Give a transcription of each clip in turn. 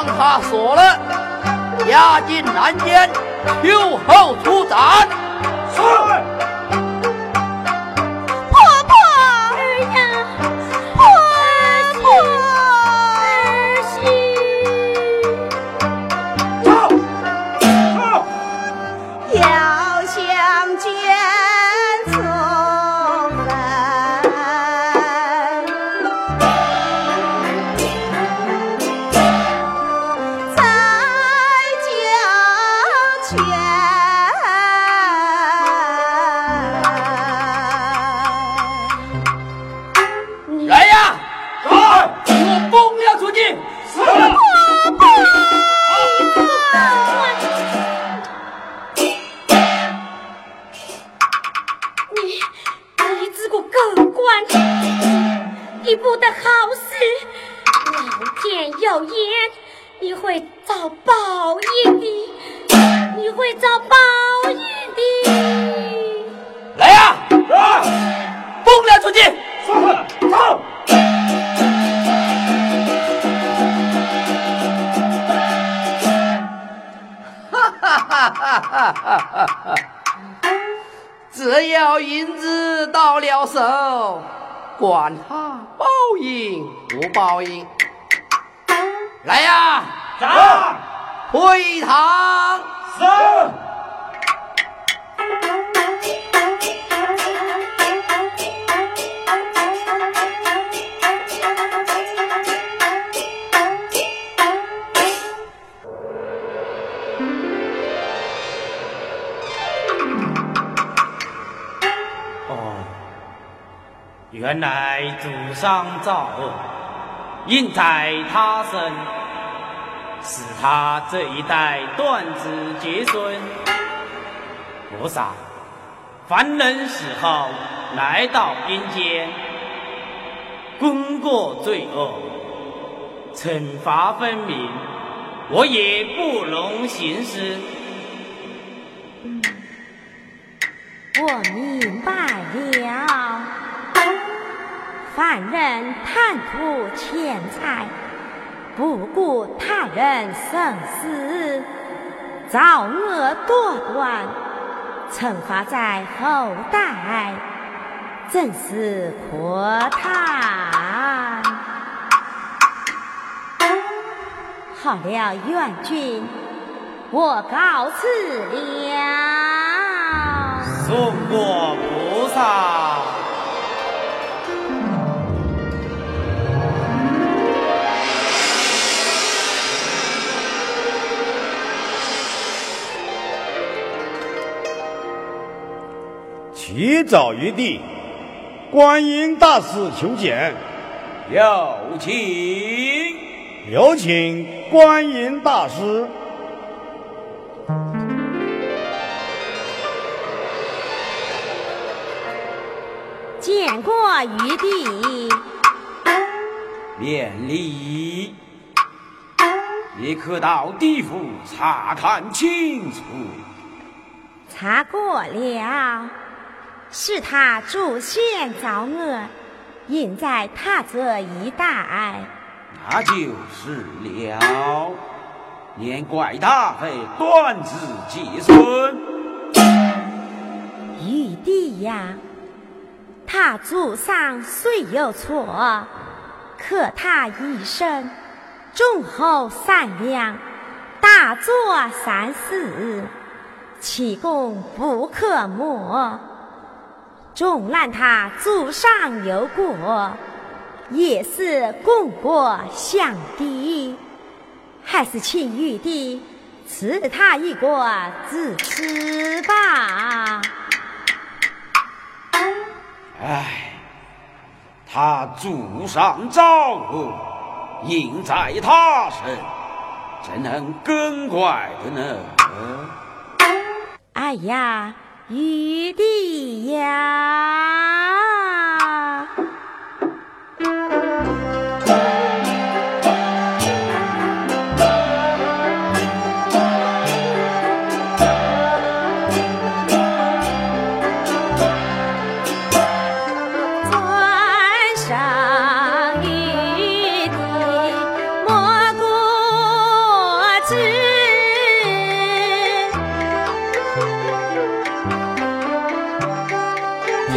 将他锁了，押进南监，秋后处斩。是。原来祖上造恶，应在他身，使他这一代断子绝孙。菩萨，凡人死后来到阴间，功过罪恶，惩罚分明，我也不容行施。人贪图钱财，不顾他人生死，造恶多端，惩罚在后代，真是可叹。好了，元君，我告辞了。送过菩萨。启奏玉帝，观音大师求见。有请。有请观音大师。见过玉帝。免礼。你可到地府查看清楚。查过了，是他祖先造恶，应在他这一带。那就是了，年怪他会断子绝孙。玉帝呀，他祖上虽有错，可他一生忠厚善良，大做善事，其功不可没。纵然他祖上有过。也是功过相抵，还是请玉帝赐他一个智齿吧。唉，他祖上造恶，应在他身，怎能更怪的呢？哎呀，雨滴呀。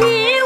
玉帝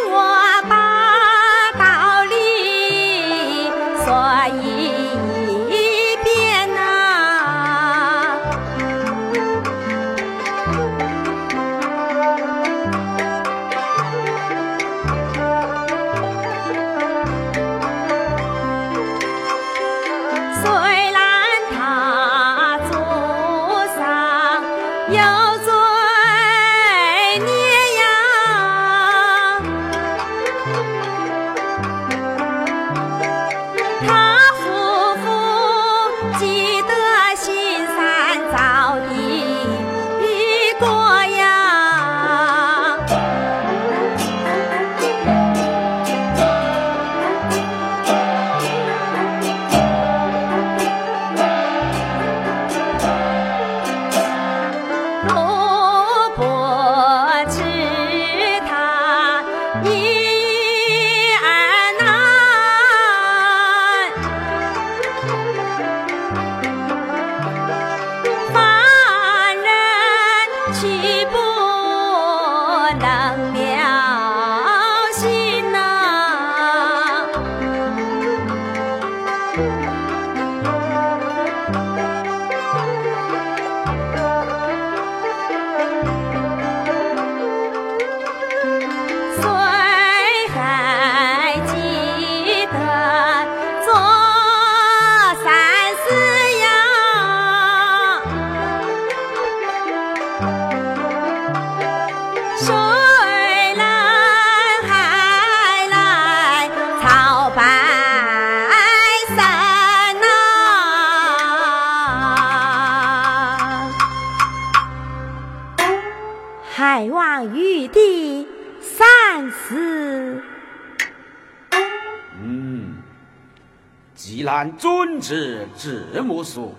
呀！遵旨，字母说，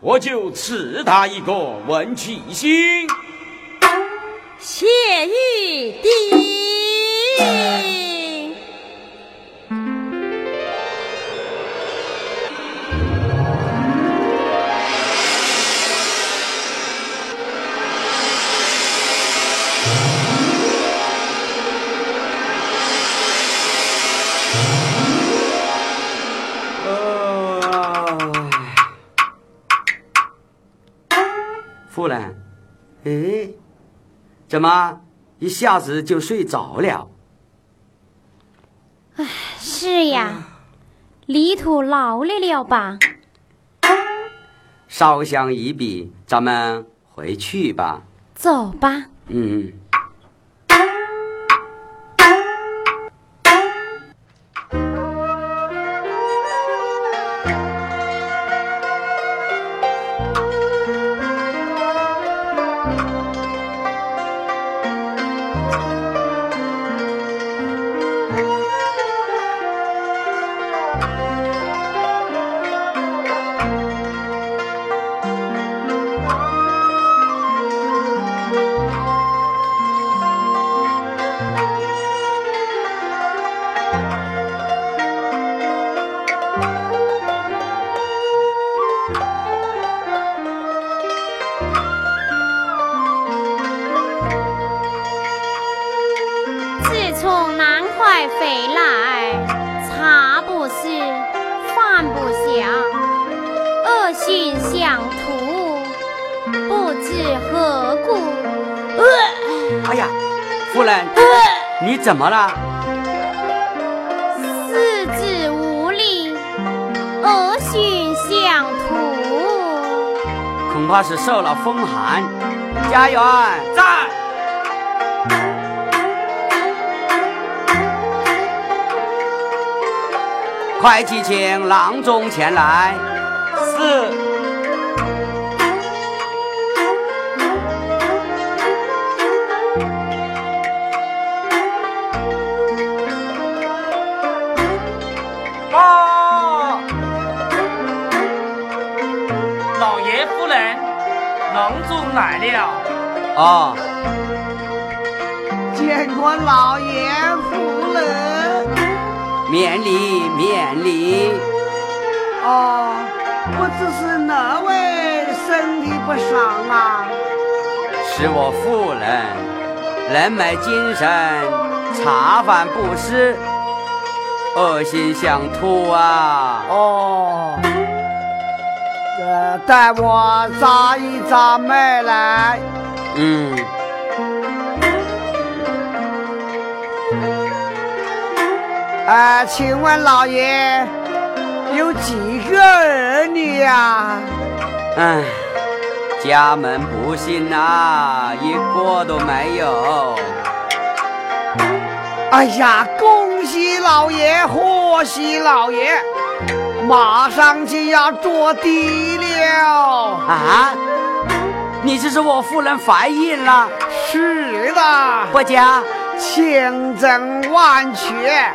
我就赐他一个文曲星。谢玉帝。怎么一下子就睡着了？哎，是呀，泥土劳累了吧？烧香一笔，咱们回去吧。走吧。嗯。怎么了？四肢无力，恶心想吐，恐怕是受了风寒。家园在，快去请郎中前来。啊！见过老爷夫人，免礼免礼。哦，不知是哪位身体不爽啊？是我夫人，人没精神，茶饭不思，恶心想吐啊！哦。呃带我扎一扎脉来。嗯。哎，请问老爷有几个儿女呀？哎，家门不幸啊，一个都没有。哎呀，恭喜老爷，贺喜老爷！马上就要着地了啊！你这是我夫人怀孕了？是的，不假，千真万确，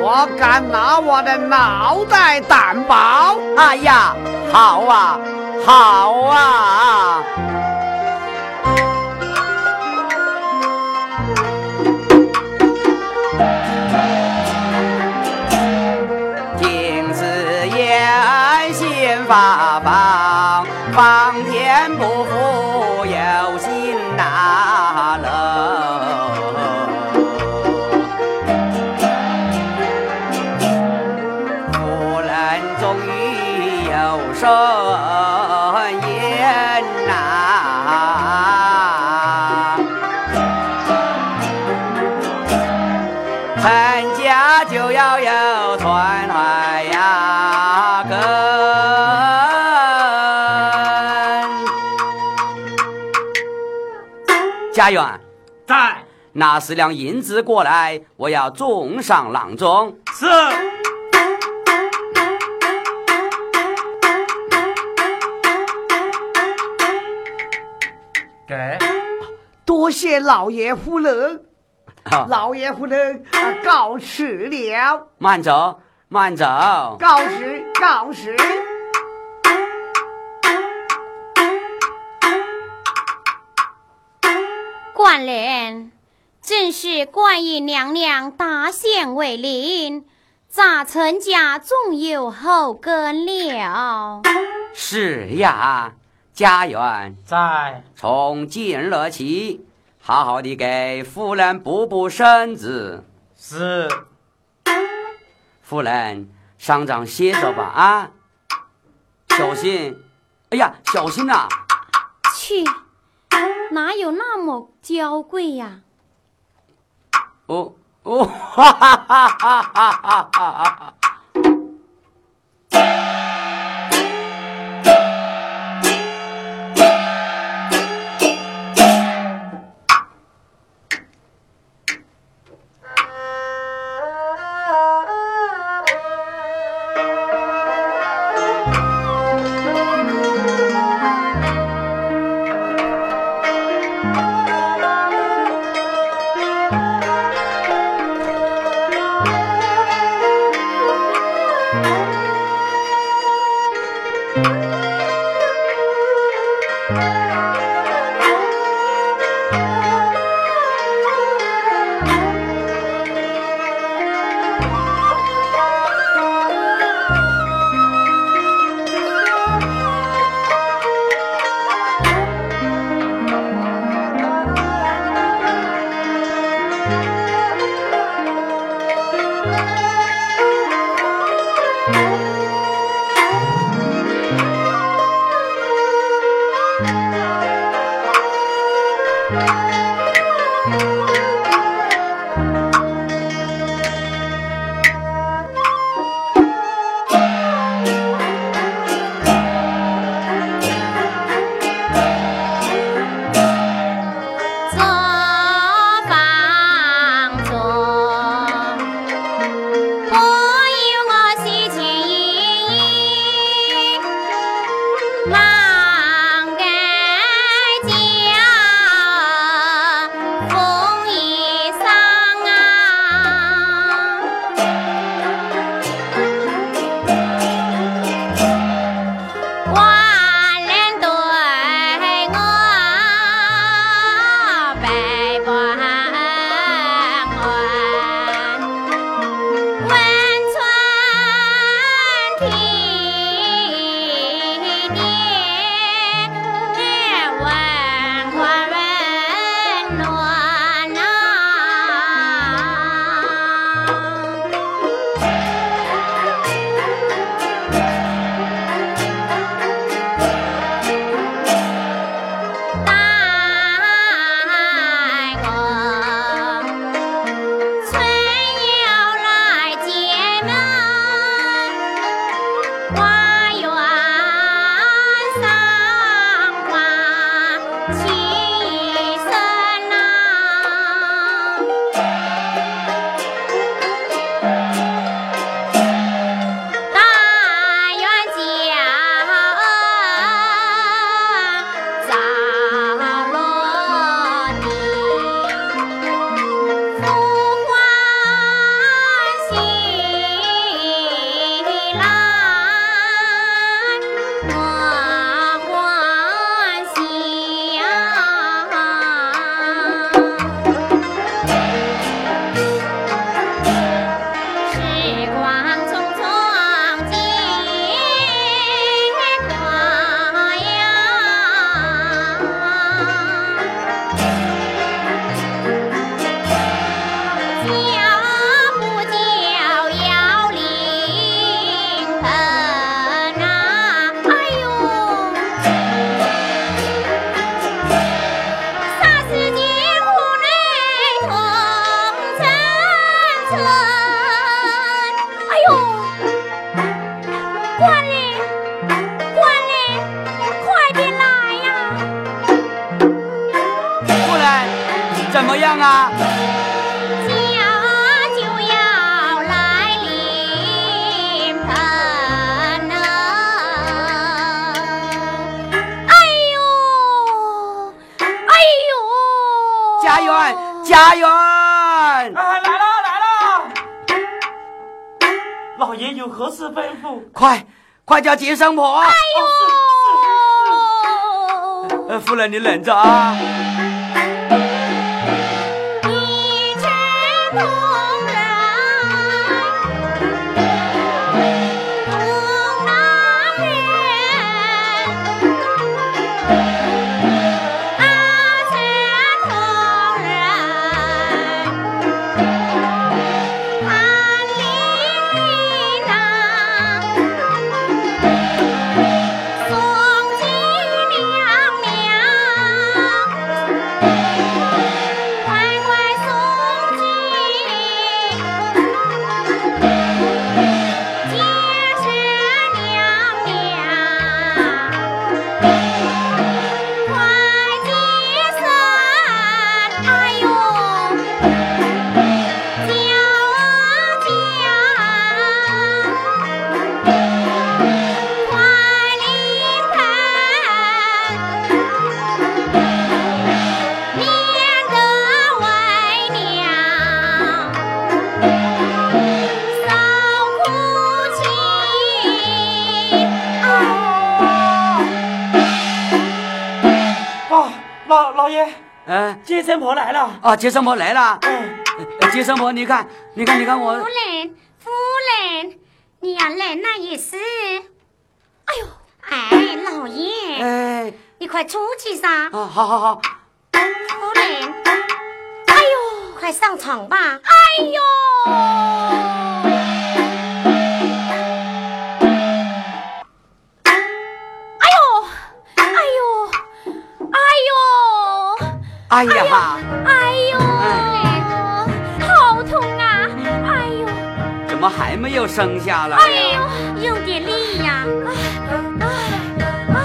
我敢拿我的脑袋担保。哎呀，好啊，好啊！八方方天不负有心呐喽，夫人终于有声言呐，成家就要有传怀家园在，拿十两银子过来，我要重赏郎中。是。给。多谢老爷夫人。老爷夫人告辞了。慢走，慢走。告辞，告辞。官人，正是观音娘娘大显为灵，咱陈家总有后根了。是呀，家园在。从今日起，好好的给夫人补补身子。是。夫人，上帐歇着吧啊！小心，哎呀，小心呐！去，哪有那么娇贵呀？哦哦，哈哈哈哈哈哈！叫接生婆！哎呦！夫人，你忍着啊！啊！接生婆来了。嗯，接生婆，你看，你看，你看我。夫人，夫人，你要来那也是。哎呦，哎，老爷，哎，你快出去噻。啊，好好好。夫人，哎呦，快上床吧。哎呦。哎呀！哎呦！么还没有生下来？哎呦，用点力呀！哎哎哎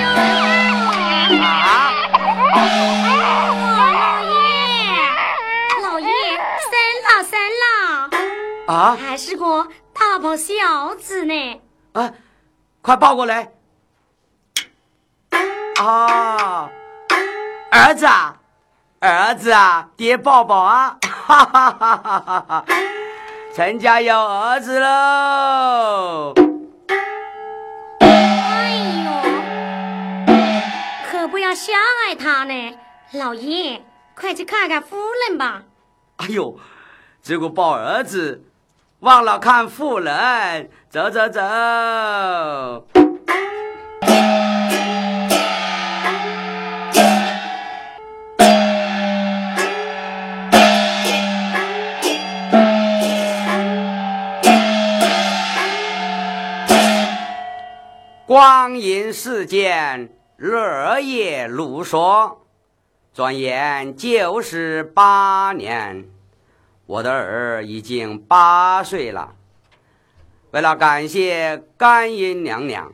呦！啊！老爷，老爷，生了生了！啊！还是个大宝小子呢！啊，快抱过来！啊，儿子啊，儿子啊，爹抱抱啊！哈哈哈哈哈！陈家有儿子喽！哎呦，可不要吓害他呢，老爷，快去看看夫人吧。哎呦，这个抱儿子，忘了看夫人，走走走。光阴似箭，日夜如梭，转眼就是八年。我的儿已经八岁了。为了感谢观音娘娘，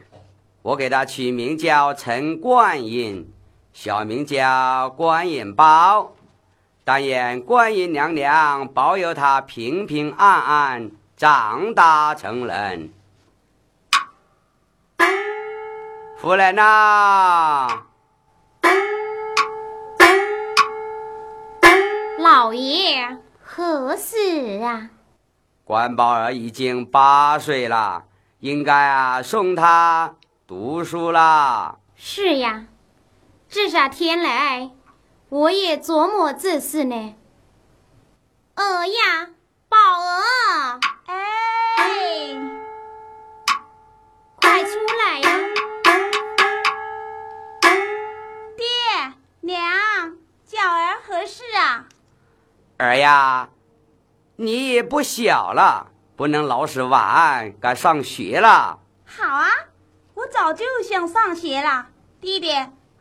我给他取名叫陈观音，小名叫观音宝。但愿观音娘娘保佑他平平安安长大成人。夫人呐，老爷何事啊？关宝儿已经八岁了，应该啊送他读书啦。是呀，这些天来我也琢磨这事呢。儿呀，宝儿，哎，快出来呀！娘，叫儿何事啊？儿呀，你也不小了，不能老是玩，该上学了。好啊，我早就想上学了。弟弟，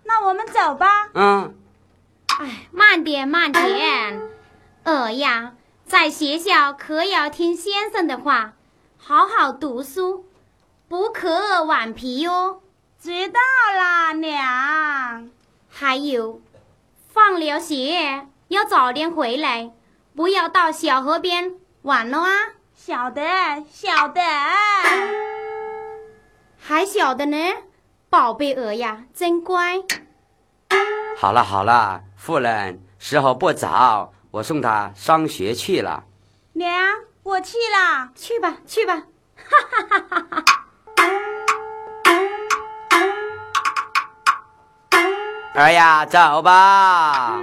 那我们走吧。嗯。哎，慢点，慢点。儿呀，在学校可要听先生的话，好好读书，不可顽皮哟。知道啦，娘。还有，放了学要早点回来，不要到小河边玩了啊！晓得，晓得。还晓得呢，宝贝儿呀，真乖。好了好了，夫人，时候不早，我送他上学去了。娘，我去了，去吧，去吧。哈哈哈哈哈哈。儿呀走吧。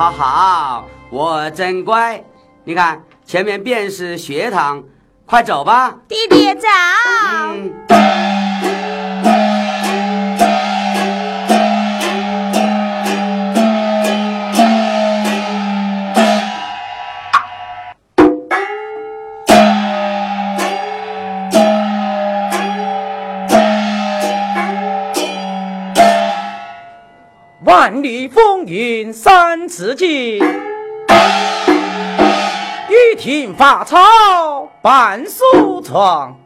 好好我真乖。你看前面便是学堂快走吧。弟弟走万里风云三尺剑，一庭花草半书窗。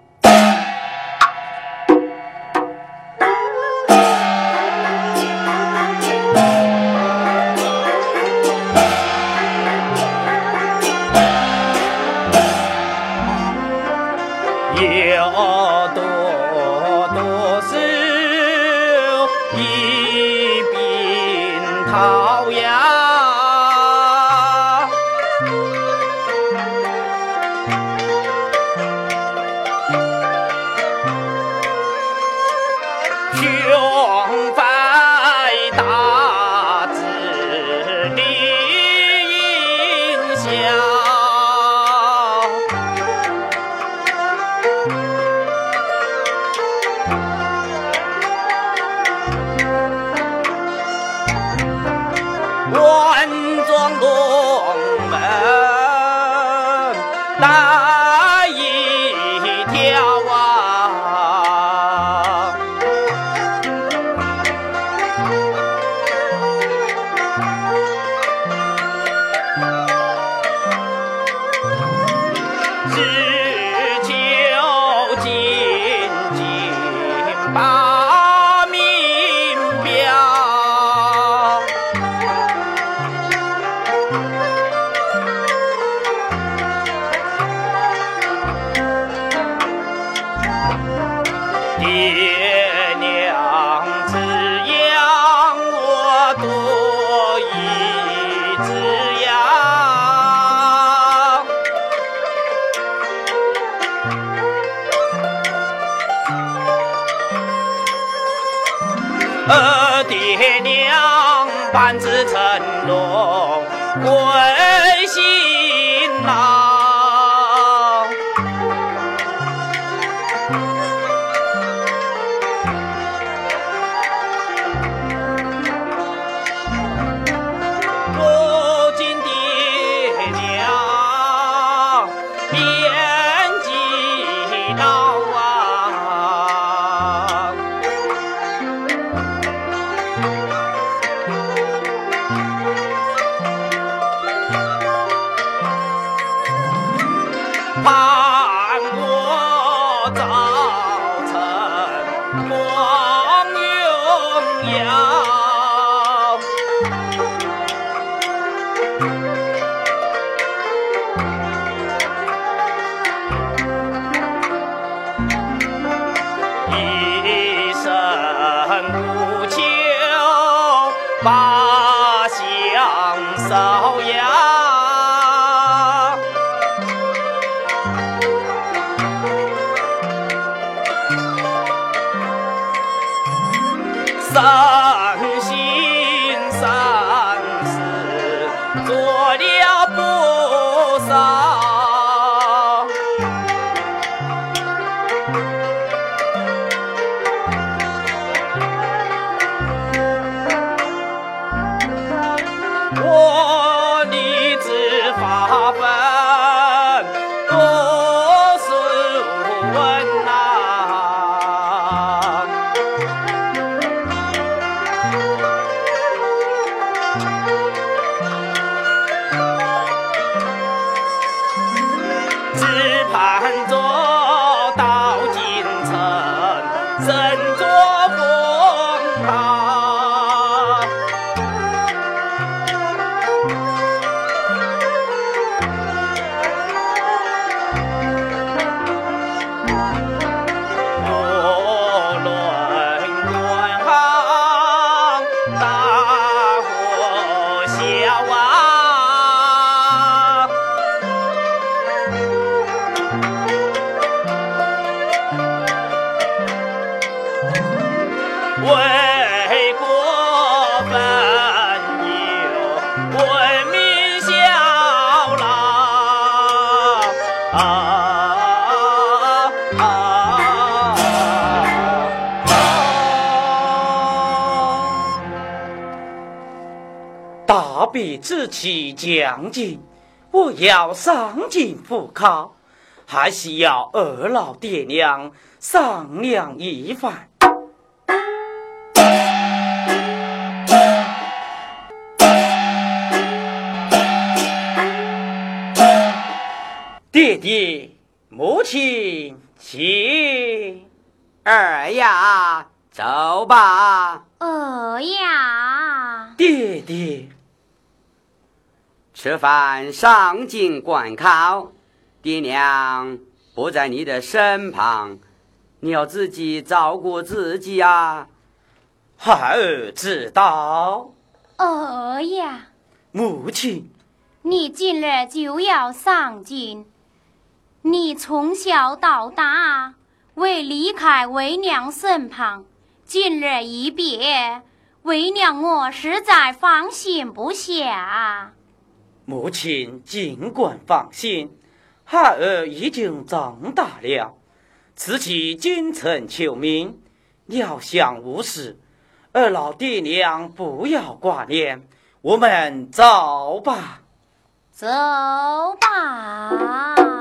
啦志气将尽，我要上京赴考，还需要二老爹娘商量一番。母亲，请儿呀，走吧。儿呀，爹爹。吃饭上京观考，爹娘不在你的身旁，你要自己照顾自己呀。孩儿知道。儿呀，母亲，你今日就要上京，你从小到大未离开为娘身旁，今日一别，为娘我实在放心不下。母亲尽管放心，孩儿已经长大了，此起京城求名，料想无事。二老爹娘不要挂念，我们走吧。走吧。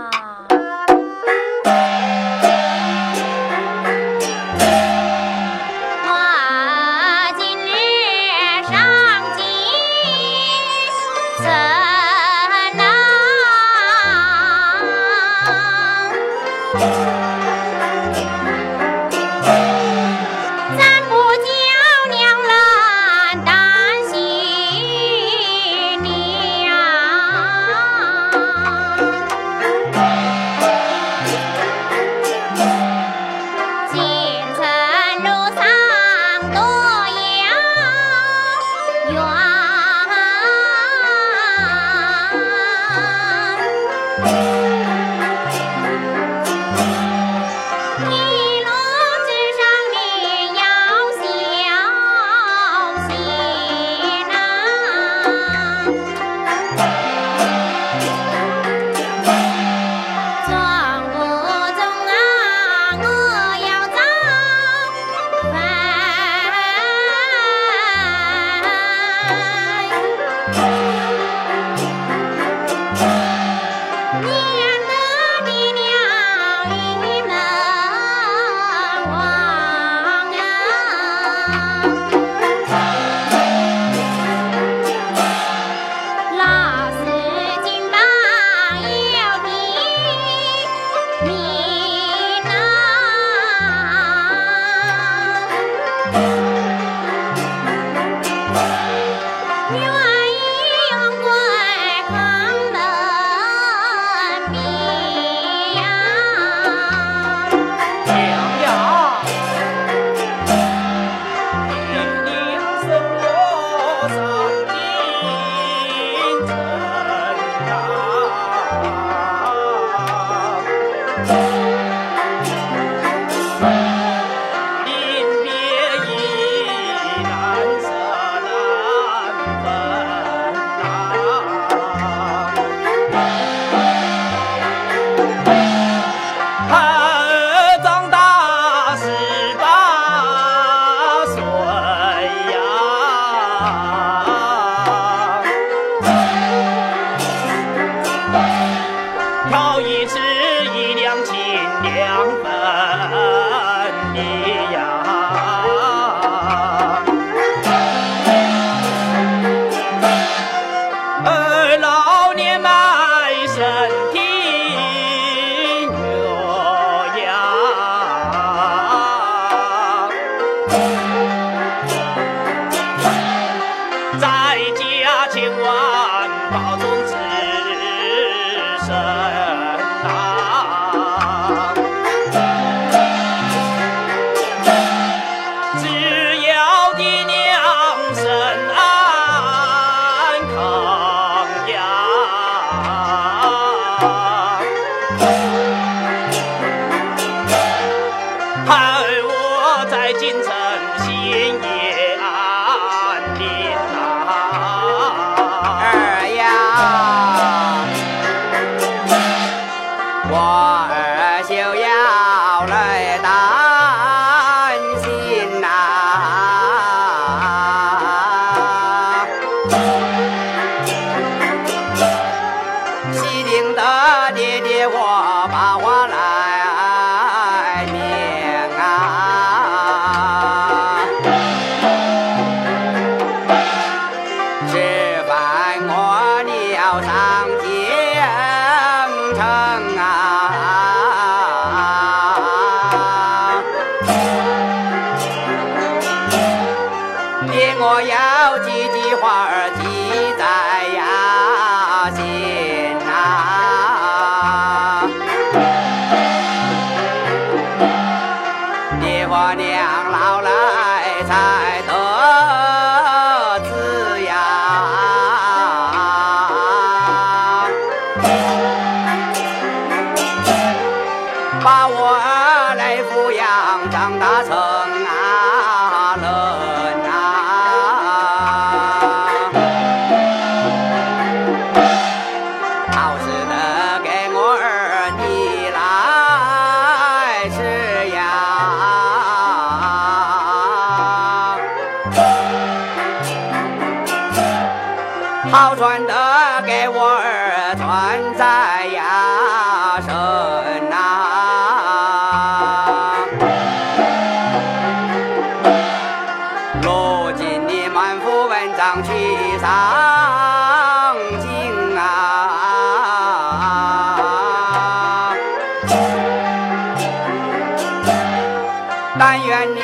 但愿你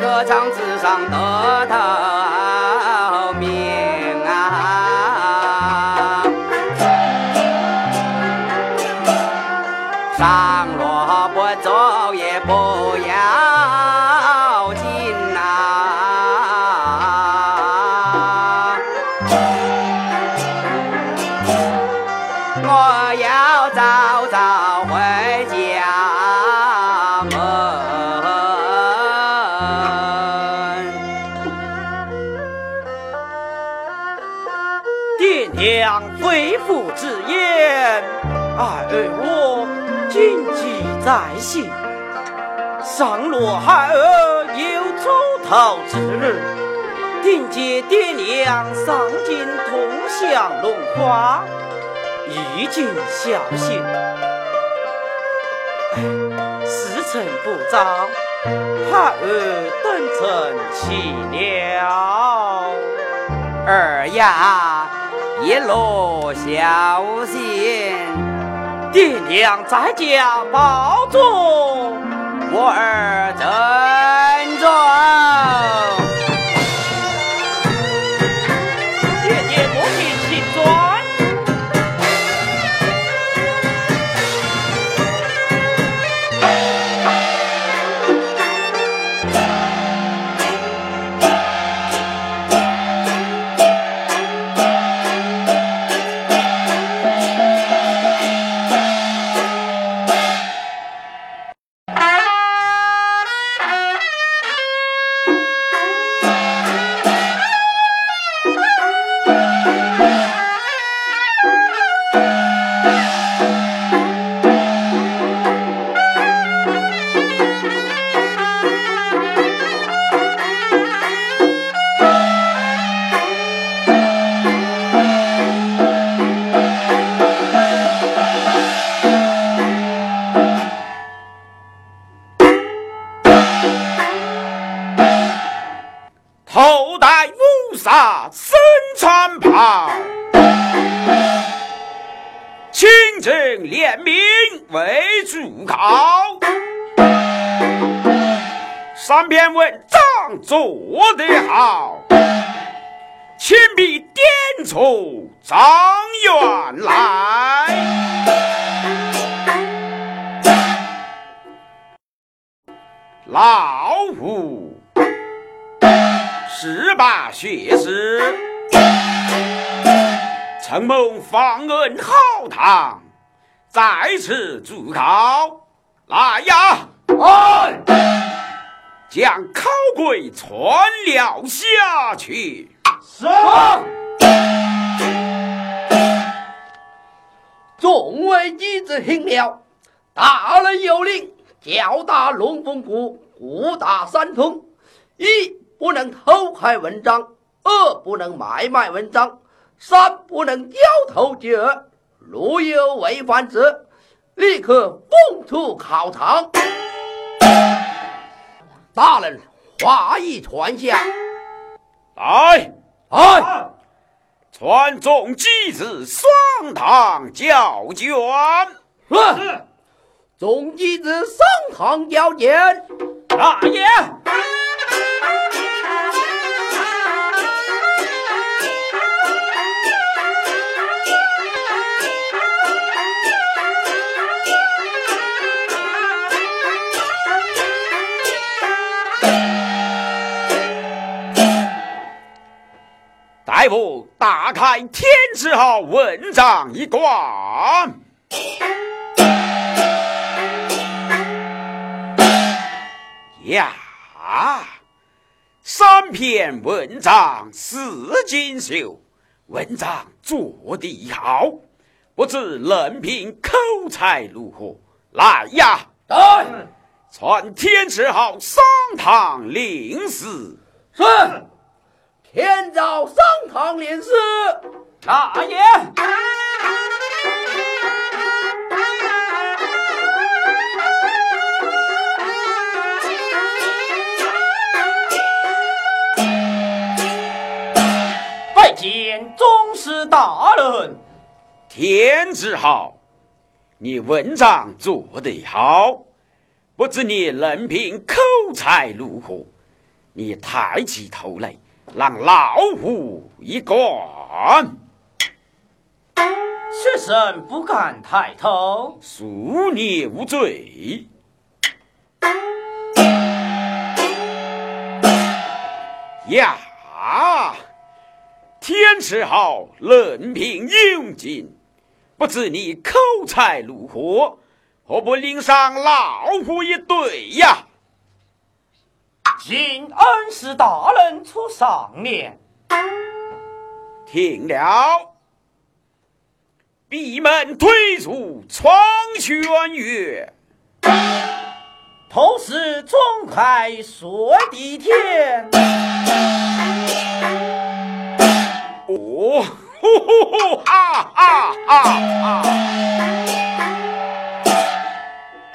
歌唱纸上的他。落孩儿有出头之日，定接爹娘上京同享荣华，一尽孝心。时辰不早，孩儿等成起了。儿呀，一路小心。爹娘在家保重，我儿珍重。老夫十八学士，承蒙方恩浩堂，在此祝考。来呀！哎。将考鬼传了下去。是。众位弟子听了，大人有令，叫打龙凤谷，鼓打三通：一不能偷开文章，二不能买卖文章，三不能掉头接耳。如有违反者，立刻供出考场。大人，话已传下，来，来，传众弟子上堂交卷。是，众弟子上堂交卷。大爷。大夫，打开《天字号》文章一卦。呀，三篇文章四锦绣，文章做得好，不知人品口才如何？来呀，来，传《天字号》上堂领事。是。天照上堂领事，大爷。见宗师大人。天子好，你文章做得好，不知你人品口才如何？你抬起头来。让老虎一观，学生不敢抬头，恕你无罪。呀，天时好，人品英俊，不知你口才如何？何不领上老夫一对呀？请恩师大人出上联。听了，闭门推出窗轩月，同时钟开说地天。哦，呼呼呼，哈哈哈哈！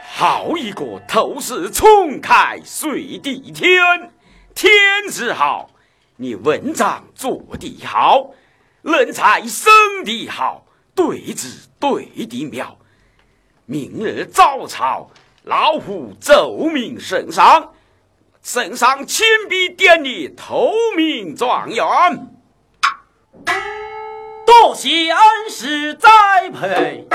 好一个头是冲开水地天，天字好，你文章做得好，人才生得好，对子对的妙。明日早朝，老夫奏明圣上，圣上亲笔点你头名状元。多谢恩师栽培。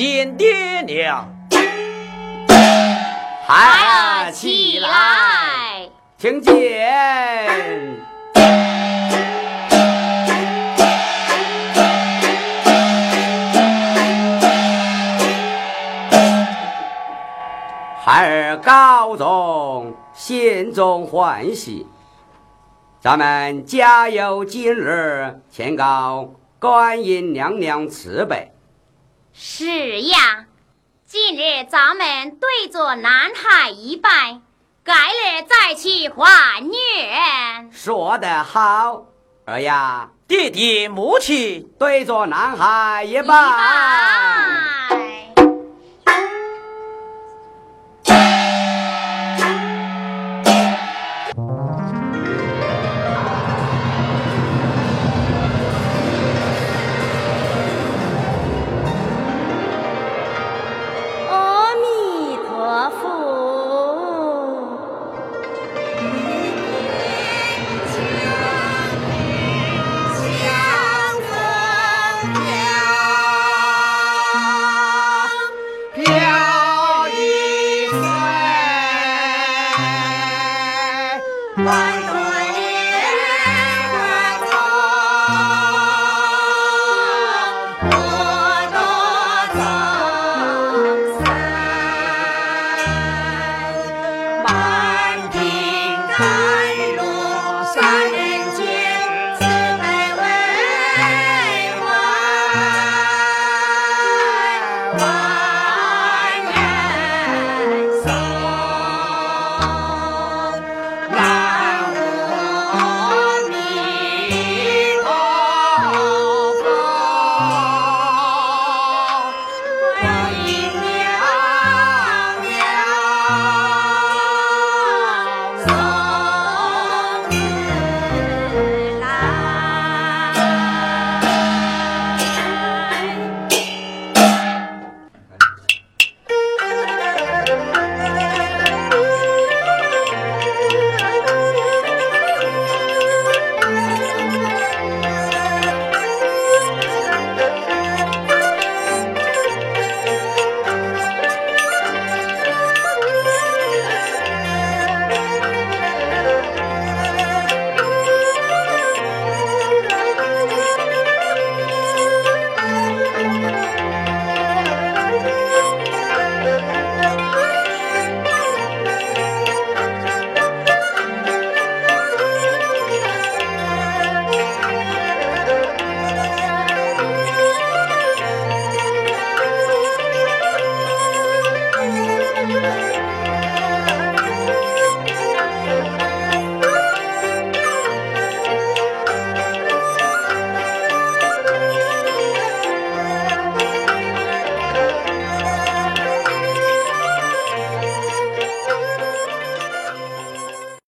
见爹娘。孩儿起起来，来，请见。孩儿高中，心中欢喜。咱们家有今日，前高观音娘娘慈悲。是呀，今日咱们对着南海一拜，改日再去还愿。说得好，儿呀，弟弟母亲，对着南海一一。拜。